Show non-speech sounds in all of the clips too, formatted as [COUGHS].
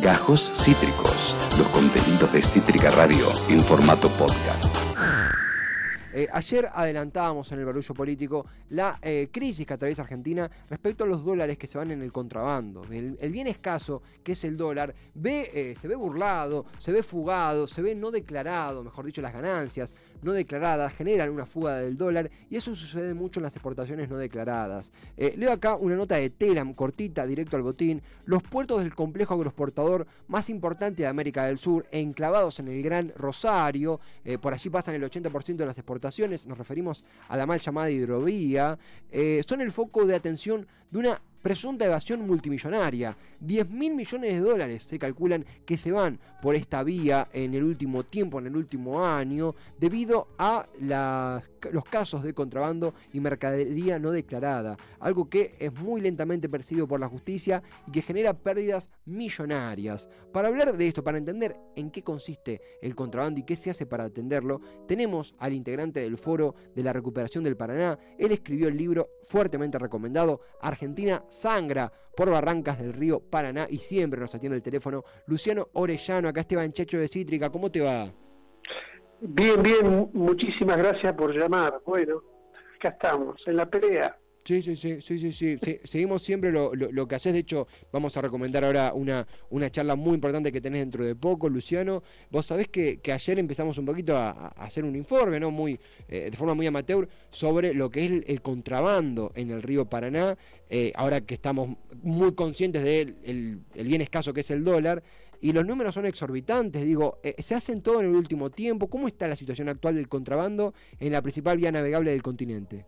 Gajos Cítricos, los contenidos de Cítrica Radio en formato podcast. Eh, ayer adelantábamos en el barullo político la eh, crisis que atraviesa Argentina respecto a los dólares que se van en el contrabando. El, bien escaso, que es el dólar, eh, se ve burlado, se ve fugado, se ve no declarado, mejor dicho, las ganancias no declaradas generan una fuga del dólar y eso sucede mucho en las exportaciones no declaradas. leo acá una nota de Telam, cortita, directo al botín. Los puertos del complejo agroexportador más importante de América del Sur, enclavados en el Gran Rosario, por allí pasan el 80% de las exportaciones nos referimos a la mal llamada hidrovía, eh, son el foco de atención de una presunta evasión multimillonaria. 10 mil millones de dólares se calculan que se van por esta vía en el último tiempo, en el último año, debido a los casos de contrabando y mercadería no declarada, algo que es muy lentamente perseguido por la justicia y que genera pérdidas millonarias. Para hablar de esto, para entender en qué consiste el contrabando y qué se hace para atenderlo, tenemos al integrante del Foro de la Recuperación del Paraná. Él escribió el libro fuertemente recomendado, Argentina sangra por barrancas del río Paraná y siempre nos atiende el teléfono Luciano Orellano, acá Esteban Checho de Cítrica, ¿cómo te va? Bien, bien, muchísimas gracias por llamar. Bueno, acá estamos, en la pelea. Sí, sí, sí, sí, sí, sí. seguimos siempre lo, que haces. De hecho, vamos a recomendar ahora una, una charla muy importante que tenés dentro de poco, Luciano. Vos sabés que, ayer empezamos un poquito a, hacer un informe, ¿no? Muy, eh, de forma muy amateur, sobre lo que es el, contrabando en el río Paraná. Eh, ahora que estamos muy conscientes del de el, bien escaso que es el dólar. Y los números son exorbitantes, digo, eh, se hacen todo en el último tiempo. ¿Cómo está la situación actual del contrabando en la principal vía navegable del continente?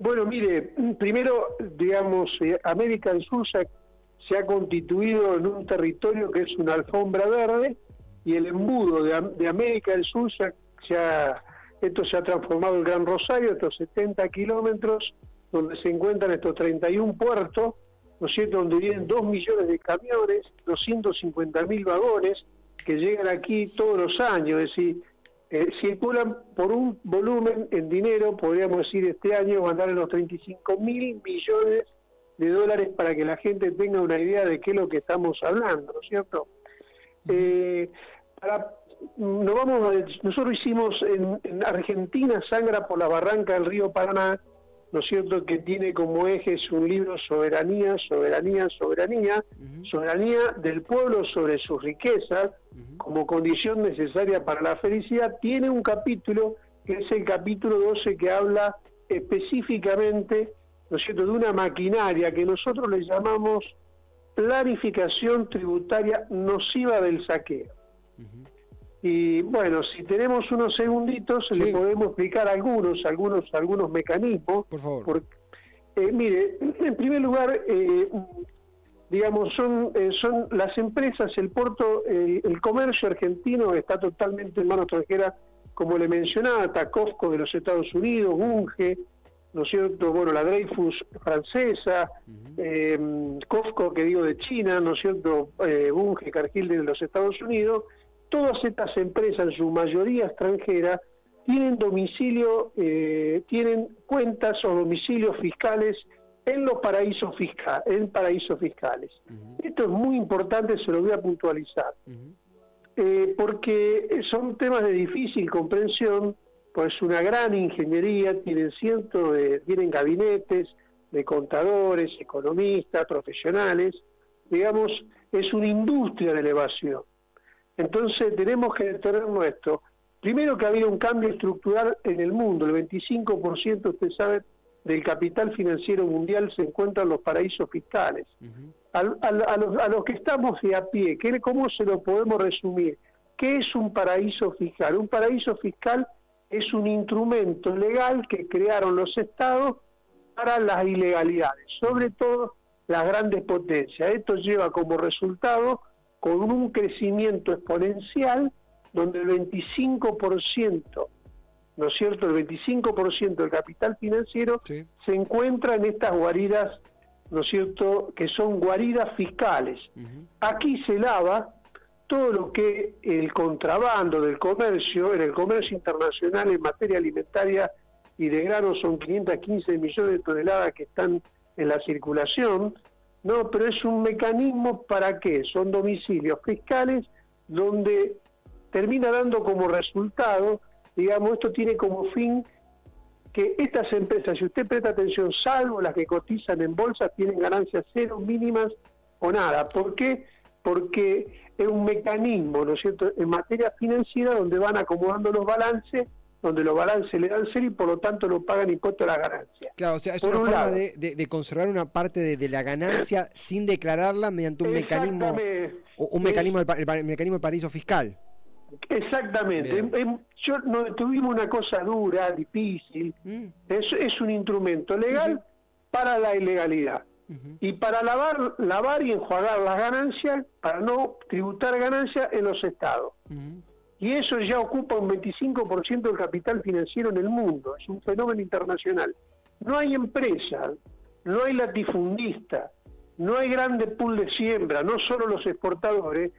Bueno, mire, primero, digamos, eh, América del Sur se ha, constituido en un territorio que es una alfombra verde y el embudo de, América del Sur se esto se ha transformado en Gran Rosario, estos 70 kilómetros donde se encuentran estos 31 puertos, ¿no es cierto?, donde vienen 2 millones de camiones, 250 mil vagones que llegan aquí todos los años, es decir, eh, circulan por un volumen en dinero, podríamos decir este año, van a en los 35 mil millones de dólares para que la gente tenga una idea de qué es lo que estamos hablando, ¿no es cierto? Eh, vamos nosotros hicimos en, en, Argentina Sangra por la barranca del río Paraná, ¿no es cierto?, que tiene como ejes un libro Soberanía, Soberanía, Soberanía, Soberanía del pueblo sobre sus riquezas, como condición necesaria para la felicidad, tiene un capítulo, que es el capítulo 12, que habla específicamente, ¿no es cierto?, de una maquinaria que nosotros le llamamos planificación tributaria nociva del saqueo. Y bueno, si tenemos unos segunditos, le podemos explicar algunos, algunos, algunos mecanismos. Por favor. Eh, mire, en primer lugar, eh, digamos, son, eh, son las empresas, el puerto, el comercio argentino está totalmente en manos extranjeras, como le mencionaba, Tacofco de los Estados Unidos, Bunge, ¿no es cierto? Bueno, la Dreyfus francesa, Cofco, que digo, de China, ¿no es cierto? Bunge, Cargill de los Estados Unidos, todas estas empresas, en su mayoría extranjeras, tienen domicilio, eh, tienen cuentas o domicilios fiscales en los paraísos, fiscales, en paraísos fiscales. Esto es muy importante, se lo voy a puntualizar, eh, porque son temas de difícil comprensión, pues una gran ingeniería, tienen cientos de, tienen gabinetes de contadores, economistas, profesionales, digamos, es una industria de elevación. Entonces tenemos que detener esto. Primero que ha habido un cambio estructural en el mundo, el 25%, usted sabe, del capital financiero mundial se encuentra en los paraísos fiscales. a, los, que estamos de a pie, ¿cómo se lo podemos resumir? ¿Qué es un paraíso fiscal? Un paraíso fiscal es un instrumento legal que crearon los estados para las ilegalidades, sobre todo las grandes potencias. Esto lleva como resultado con un crecimiento exponencial donde el 25%, ¿no es cierto?, el 25% del capital financiero se encuentra en estas guaridas, ¿no es cierto?, que son guaridas fiscales. Aquí se lava todo lo que el contrabando del comercio, en el comercio internacional en materia alimentaria y de granos son 515 millones de toneladas que están en la circulación, No, pero es un mecanismo para qué? Son domicilios fiscales donde termina dando como resultado, digamos, esto tiene como fin que estas empresas, si usted presta atención, salvo las que cotizan en bolsa, tienen ganancias cero, mínimas o nada. ¿Por qué? Porque es un mecanismo, ¿no es cierto?, en materia financiera donde van acomodando los balances, donde los balances le dan cero y por lo tanto no pagan impuesto a la ganancia. Claro, o sea, es una forma de, conservar una parte de, la ganancia [COUGHS] sin declararla mediante un mecanismo, un mecanismo, el, mecanismo de paraíso fiscal. Exactamente. Yo no tuvimos una cosa dura, difícil. Mm. Es, es un instrumento legal para la ilegalidad. Y para lavar, lavar y enjuagar las ganancias, para no tributar ganancias en los estados. Y eso ya ocupa un 25% del capital financiero en el mundo. Es un fenómeno internacional. No hay empresa, no hay latifundista, no hay grande pool de siembra, no solo los exportadores,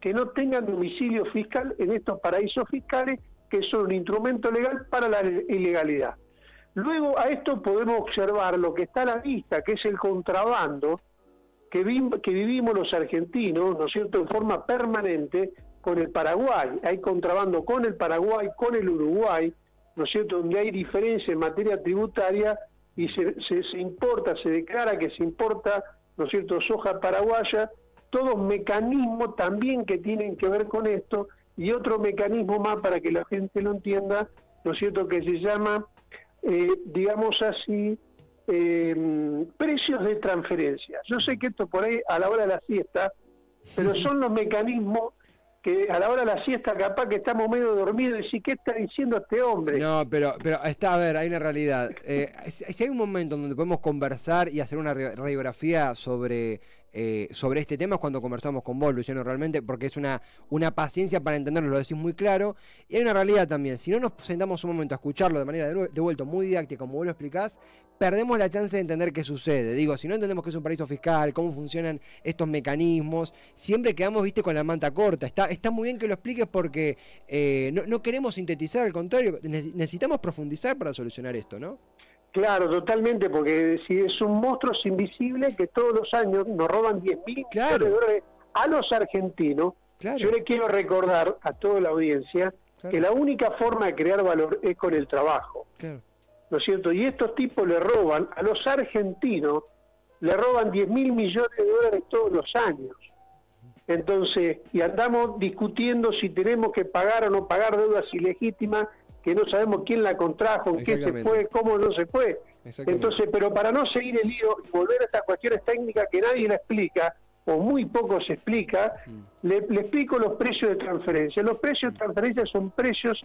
que no tengan domicilio fiscal en estos paraísos fiscales que son un instrumento legal para la ilegalidad. Luego a esto podemos observar lo que está a la vista, que es el contrabando que vivimos los argentinos, ¿no es cierto?, en forma permanente con el Paraguay. Hay contrabando con el Paraguay, con el Uruguay, ¿no es cierto?, donde hay diferencia en materia tributaria y se, se, se importa, se declara que se importa, ¿no es cierto?, soja paraguaya, todos mecanismos también que tienen que ver con esto y otro mecanismo más para que la gente lo entienda, ¿no es cierto?, que se llama eh, digamos así, eh, precios de transferencia. Yo sé que esto por ahí a la hora de la siesta, pero [LAUGHS] son los mecanismos que a la hora de la siesta capaz que estamos medio dormidos y decir, ¿qué está diciendo este hombre? No, pero, pero está, a ver, hay una realidad. Eh, [LAUGHS] si hay un momento donde podemos conversar y hacer una radiografía sobre eh, sobre este tema es cuando conversamos con vos, Luciano, realmente, porque es una, una paciencia para entenderlo, lo decís muy claro. Y hay una realidad también, si no nos sentamos un momento a escucharlo de manera de, vuelta muy didáctica, como vos lo explicás, perdemos la chance de entender qué sucede. Digo, si no entendemos qué es un paraíso fiscal, cómo funcionan estos mecanismos, siempre quedamos, viste, con la manta corta. Está, está muy bien que lo expliques porque eh, no, no queremos sintetizar, al contrario, necesitamos profundizar para solucionar esto, ¿no? Claro, totalmente, porque si es un monstruo invisible que todos los años nos roban 10 mil millones de dólares a los argentinos, yo le quiero recordar a toda la audiencia que la única forma de crear valor es con el trabajo. ¿No es cierto? Y estos tipos le roban a los argentinos, le roban 10 mil millones de dólares todos los años. Entonces, y andamos discutiendo si tenemos que pagar o no pagar deudas ilegítimas que no sabemos quién la contrajo, en qué se fue, cómo no se fue. Entonces, pero para no seguir el lío y volver a estas cuestiones técnicas que nadie la explica, o muy poco se explica, mm. le, explico los precios de transferencia. Los precios de transferencia son precios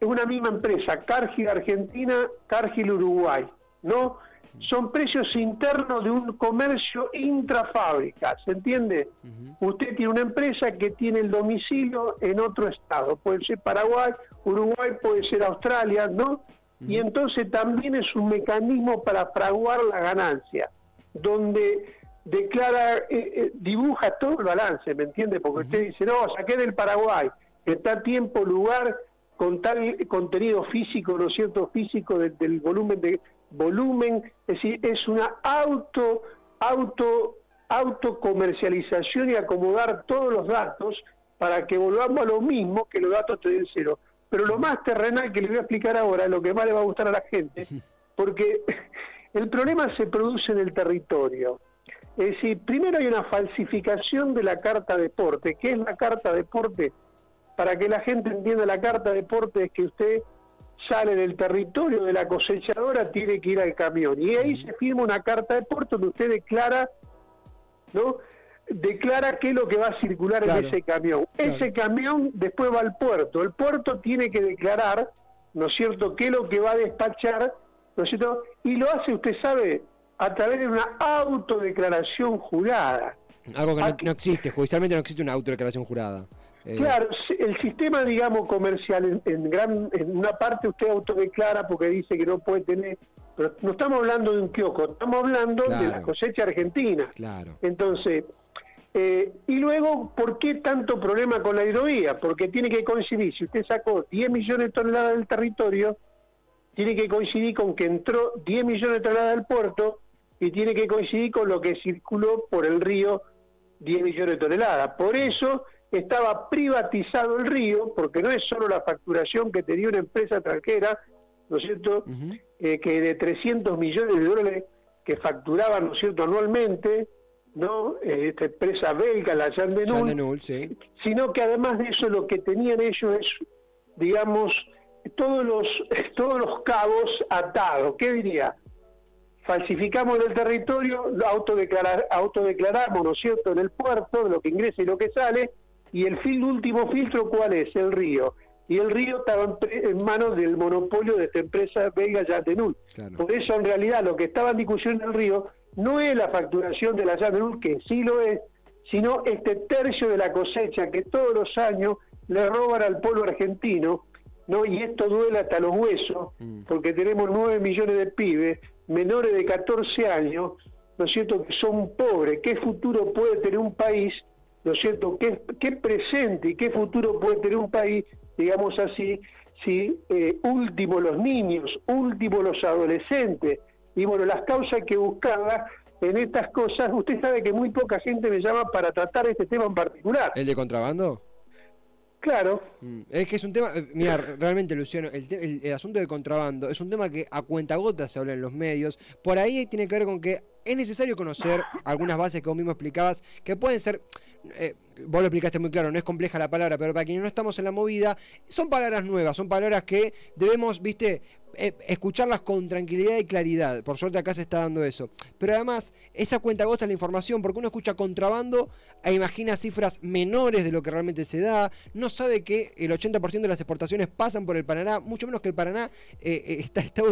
en una misma empresa, Cargill Argentina, Cargill Uruguay, ¿no? Son precios internos de un comercio intrafábrica, ¿se entiende? Usted tiene una empresa que tiene el domicilio en otro estado, puede ser Paraguay, Uruguay, puede ser Australia, ¿no? Y entonces también es un mecanismo para fraguar la ganancia, donde declara, eh, eh, dibuja todo el balance, ¿me entiende? Porque usted dice, no, saqué del Paraguay, está tiempo, lugar, con tal contenido físico, ¿no es cierto?, físico del volumen de volumen, es decir, es una auto, auto, autocomercialización y acomodar todos los datos para que volvamos a lo mismo que los datos te den cero. Pero lo más terrenal que le voy a explicar ahora, lo que más le va a gustar a la gente, porque [LAUGHS] el problema se produce en el territorio. Es decir, primero hay una falsificación de la carta deporte. ¿Qué es la carta deporte? Para que la gente entienda, la carta deporte es que usted sale del territorio de la cosechadora, tiene que ir al camión. Y ahí se firma una carta de puerto donde usted declara, ¿no? Declara qué es lo que va a circular en ese camión. Ese camión después va al puerto. El puerto tiene que declarar, ¿no es cierto?, qué es lo que va a despachar, ¿no es cierto? Y lo hace, usted sabe, a través de una autodeclaración jurada. Algo que no, no existe, judicialmente no existe una autodeclaración jurada. Eh, claro, el sistema, digamos, comercial, en, gran, en una parte usted autodeclara porque dice que no puede tener, pero no estamos hablando de un kiosco, estamos hablando de la cosecha argentina. Claro. Entonces, eh, y luego, ¿por qué tanto problema con la hidrovía? Porque tiene que coincidir, si usted sacó 10 millones de toneladas del territorio, tiene que coincidir con que entró 10 millones de toneladas del puerto y tiene que coincidir con lo que circuló por el río 10 millones de toneladas. Por eso estaba privatizado el río, porque no es solo la facturación que tenía una empresa extranjera, ¿no es cierto?, eh, que de 300 millones de dólares que facturaban, ¿no es cierto?, anualmente, ¿no? Eh, esta empresa belga, la Jean de sí. sino que además de eso lo que tenían ellos es, digamos, todos los, [LAUGHS] todos los cabos atados. ¿Qué diría? Falsificamos el territorio, autodeclarar, autodeclaramos, ¿no es cierto?, en el puerto, de lo que ingresa y lo que sale, y el fin, último filtro, ¿cuál es? El río. Y el río estaba en, manos del monopolio de esta empresa belga Yatenul. Por eso, en realidad, lo que estaba en discusión en el río no es la facturación de la Yatenul, que sí lo es, sino este tercio de la cosecha que todos los años le roban al pueblo argentino, ¿no? Y esto duele hasta los huesos, mm. porque tenemos 9 millones de pibes, menores de 14 años, ¿no es cierto?, que son pobres. ¿Qué futuro puede tener un país ¿no es cierto? ¿Qué, ¿Qué, presente y qué futuro puede tener un país, digamos así, si eh, último los niños, último los adolescentes? Y bueno, las causas que buscaba en estas cosas, usted sabe que muy poca gente me llama para tratar este tema en particular. ¿El de contrabando? Claro. Mm, es que es un tema, eh, mira, realmente Luciano, el, el, asunto de contrabando es un tema que a cuenta gota se habla en los medios. Por ahí tiene que ver con que es necesario conocer algunas bases que vos mismo explicabas, que pueden ser eh, vos lo explicaste muy claro, no es compleja la palabra, pero para quienes no estamos en la movida, son palabras nuevas, son palabras que debemos, viste, eh, escucharlas con tranquilidad y claridad. Por suerte acá se está dando eso. Pero además, esa cuenta gosta la información, porque uno escucha contrabando e imagina cifras menores de lo que realmente se da, no sabe que el 80% de las exportaciones pasan por el Paraná, mucho menos que el Paraná eh,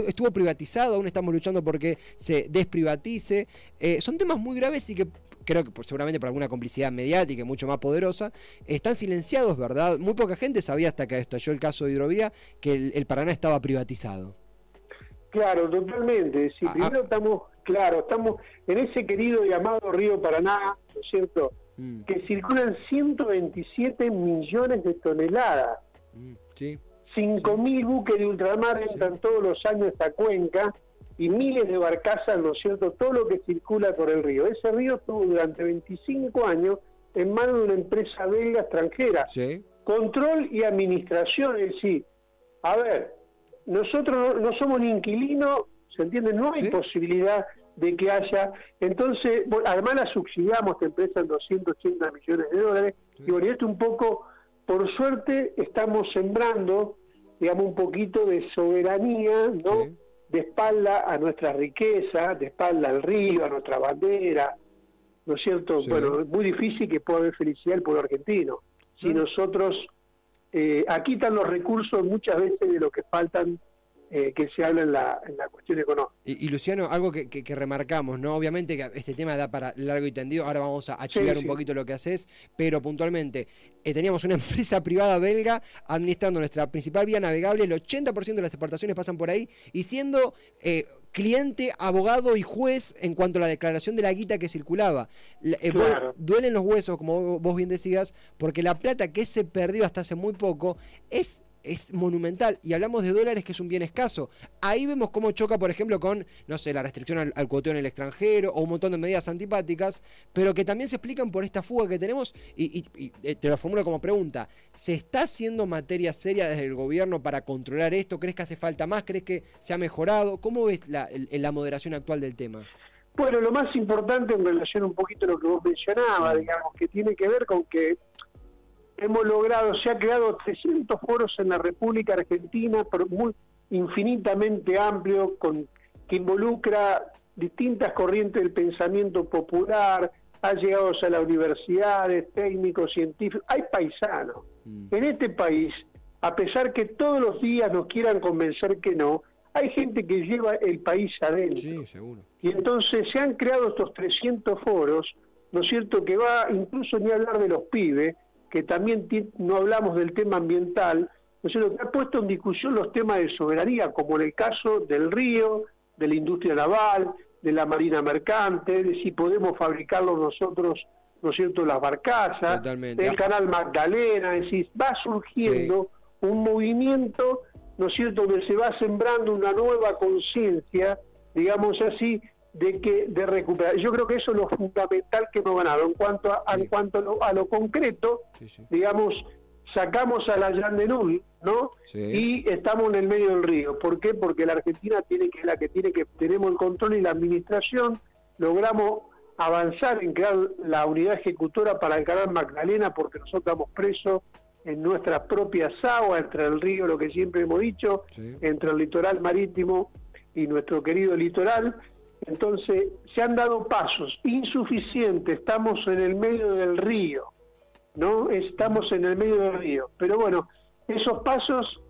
estuvo privatizado, aún estamos luchando porque se desprivatice. son temas muy graves y que creo que seguramente por alguna complicidad mediática y mucho más poderosa, están silenciados, ¿verdad? Muy poca gente sabía hasta que estalló el caso de Hidrovía que el, Paraná estaba privatizado. Claro, totalmente. Si ah, primero ah. estamos, claro, estamos en ese querido llamado Río Paraná, ¿no es cierto? Mm. Que circulan 127 millones de toneladas. Mm, sí. 5.000 buques de ultramar entran todos los años a esta cuenca y miles de barcazas, ¿no es cierto?, todo lo que circula por el río. Ese río estuvo durante 25 años en manos de una empresa belga extranjera. Control y administración, es decir, a ver, nosotros no, somos ni inquilinos, ¿se entiende? No hay posibilidad de que haya. Entonces, además la subsidiamos esta empresa en 280 millones de dólares. Y bueno, esto un poco, por suerte, estamos sembrando, digamos, un poquito de soberanía, ¿no? De espalda a nuestra riqueza, de espalda al río, a nuestra bandera, ¿no es cierto? Bueno, es muy difícil que pueda haber felicidad el pueblo argentino. Si nosotros, eh, aquí están los recursos muchas veces de lo que faltan eh, que se habla en la, en la cuestión económica. Y, Luciano, algo que, que, remarcamos, ¿no? Obviamente que este tema da para largo y tendido, ahora vamos a achicar un poquito lo que haces, pero puntualmente, eh, teníamos una [LAUGHS] empresa privada belga administrando nuestra principal vía navegable, el 80% de las exportaciones pasan por ahí, y siendo eh, cliente, abogado y juez en cuanto a la declaración de la guita que circulaba. duelen los huesos, como vos bien decías, porque la plata que se perdió hasta hace muy poco es es monumental. Y hablamos de dólares, que es un bien escaso. Ahí vemos cómo choca, por ejemplo, con, no sé, la restricción al, al cuoteo en el extranjero o un montón de medidas antipáticas, pero que también se explican por esta fuga que tenemos. Y, eh, te lo formulo como pregunta: ¿se está haciendo materia seria desde el gobierno para controlar esto? ¿Crees que hace falta más? ¿Crees que se ha mejorado? ¿Cómo ves la, la moderación actual del tema? Bueno, lo más importante en relación un poquito a lo que vos mencionabas, digamos, que tiene que ver con que hemos logrado, se ha creado 300 foros en la República Argentina, pero muy infinitamente amplio, con, que involucra distintas corrientes del pensamiento popular, ha llegado a las universidades, técnicos, científicos, hay paisanos. Mm. En este país, a pesar que todos los días nos quieran convencer que no, hay gente que lleva el país adentro. Sí, seguro. Y entonces se han creado estos 300 foros, ¿no es cierto?, que va incluso ni hablar de los pibes, que también no hablamos del tema ambiental, ¿no que ha puesto en discusión los temas de soberanía, como en el caso del río, de la industria naval, de la marina mercante, de si podemos fabricarlo nosotros, ¿no es cierto?, las barcazas, del canal Magdalena, es decir, va surgiendo un movimiento, ¿no es cierto?, donde se va sembrando una nueva conciencia, digamos así, de que de recuperar. Yo creo que eso es lo fundamental que hemos ganado. En cuanto a, en cuanto a lo, a lo concreto, digamos, sacamos a la Yandenul, ¿no? Y estamos en el medio del río. ¿Por qué? Porque la Argentina tiene que la que tiene que tenemos el control y la administración. Logramos avanzar en crear la unidad ejecutora para el canal Magdalena porque nosotros estamos presos en nuestras propias aguas, entre el río, lo que siempre hemos dicho, entre el litoral marítimo y nuestro querido litoral. Entonces, se han dado pasos insuficientes, estamos en el medio del río, ¿no? Estamos en el medio del río. Pero bueno, esos pasos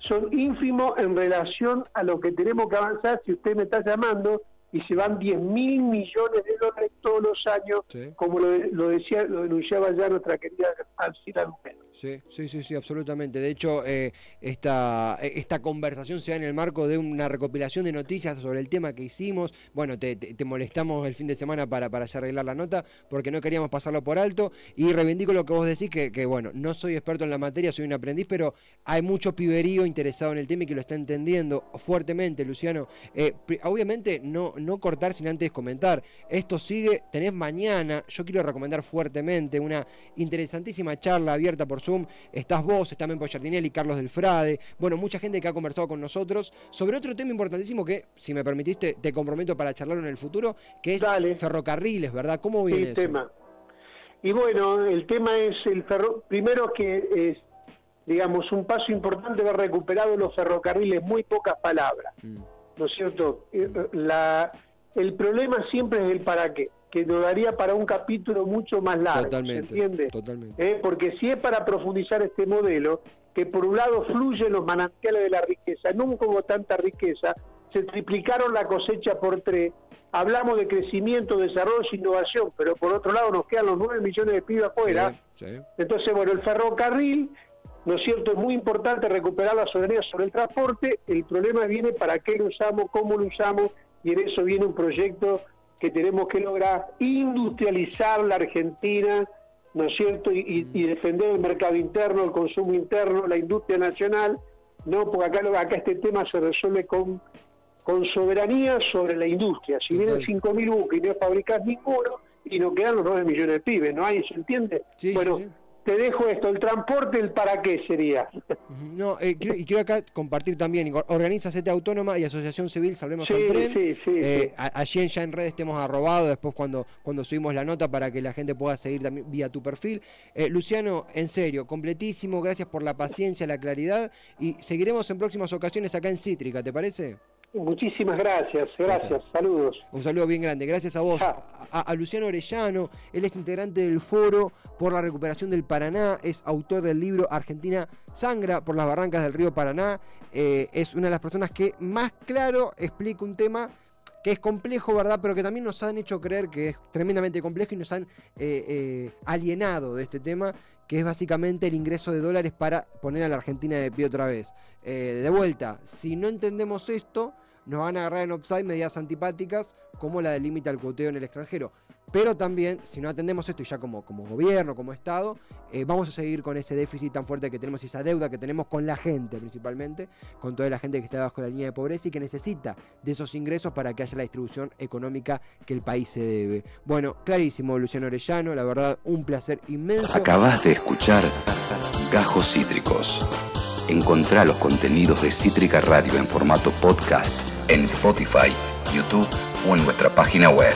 son ínfimos en relación a lo que tenemos que avanzar. Si usted me está llamando, y se van 10 mil millones de dólares todos los años, como lo, decía, lo denunciaba ya nuestra querida Alcina Lucero. Sí, sí, sí, sí, absolutamente. De hecho, eh, esta, esta conversación se da en el marco de una recopilación de noticias sobre el tema que hicimos. Bueno, te, molestamos el fin de semana para, para ya arreglar la nota porque no queríamos pasarlo por alto. Y reivindico lo que vos decís, que, que bueno, no soy experto en la materia, soy un aprendiz, pero hay mucho piberío interesado en el tema y que lo está entendiendo fuertemente, Luciano. Eh, obviamente, no, no cortar sin antes comentar. Esto sigue, tenés mañana, yo quiero recomendar fuertemente una interesantísima charla abierta por Zoom. Estás vos, está Mempo y Carlos del Frade, bueno, mucha gente que ha conversado con nosotros sobre otro tema importantísimo que, si me permitiste, te comprometo para charlarlo en el futuro, que es ferrocarriles, ¿verdad? ¿Cómo viene el tema. Y bueno, el tema es el ferro, primero que es digamos, un paso importante haber recuperado los ferrocarriles, muy pocas palabras. Mm. ¿No es cierto? Eh, la, el problema siempre es el para qué, que nos daría para un capítulo mucho más largo, totalmente, ¿se entiende? Totalmente. Eh, porque si es para profundizar este modelo, que por un lado fluyen los manantiales de la riqueza, nunca hubo tanta riqueza, se triplicaron la cosecha por tres, hablamos de crecimiento, desarrollo e innovación, pero por otro lado nos quedan los nueve millones de pibes afuera. Entonces, bueno, el ferrocarril ¿no es cierto? Es muy importante recuperar la soberanía sobre el transporte, el problema viene para qué lo usamos, cómo lo usamos, y en eso viene un proyecto que tenemos que lograr industrializar la Argentina, ¿no es cierto? Y, defender el mercado interno, el consumo interno, la industria nacional, ¿no? Porque acá, acá este tema se resuelve con, con soberanía sobre la industria. Si vienen 5.000 buques y no fabricas ninguno, y no quedan los 9 millones de pibes, ¿no? ¿Ahí se entiende? bueno, te dejo esto, el transporte, el para qué sería. No, eh, y quiero acá compartir también, organiza CETE Autónoma y Asociación Civil Salvemos sí, Tren. Sí, sí, eh, allí en ya en redes te hemos arrobado después cuando, cuando subimos la nota para que la gente pueda seguir también vía tu perfil. Eh, Luciano, en serio, completísimo, gracias por la paciencia, la claridad y seguiremos en próximas ocasiones acá en Cítrica, ¿te parece? Muchísimas gracias, gracias, saludos. Un saludo bien grande, gracias a vos, a, Luciano Orellano, él es integrante del Foro por la Recuperación del Paraná, es autor del libro Argentina Sangra por las Barrancas del Río Paraná, eh, es una de las personas que más claro explica un tema que es complejo, ¿verdad? Pero que también nos han hecho creer que es tremendamente complejo y nos han eh, eh, alienado de este tema, que es básicamente el ingreso de dólares para poner a la Argentina de pie otra vez. Eh, de vuelta, si no entendemos esto, nos van a agarrar en upside medidas antipáticas como la del límite al cuoteo en el extranjero. Pero también, si no atendemos esto y ya como, como gobierno, como Estado, eh, vamos a seguir con ese déficit tan fuerte que tenemos esa deuda que tenemos con la gente principalmente, con toda la gente que está bajo la línea de pobreza y que necesita de esos ingresos para que haya la distribución económica que el país se debe. Bueno, clarísimo, Luciano Orellano, la verdad, un placer inmenso. Acabas de escuchar Gajos Cítricos. Encontrá los contenidos de Cítrica Radio en formato podcast en Spotify, YouTube o en nuestra página web.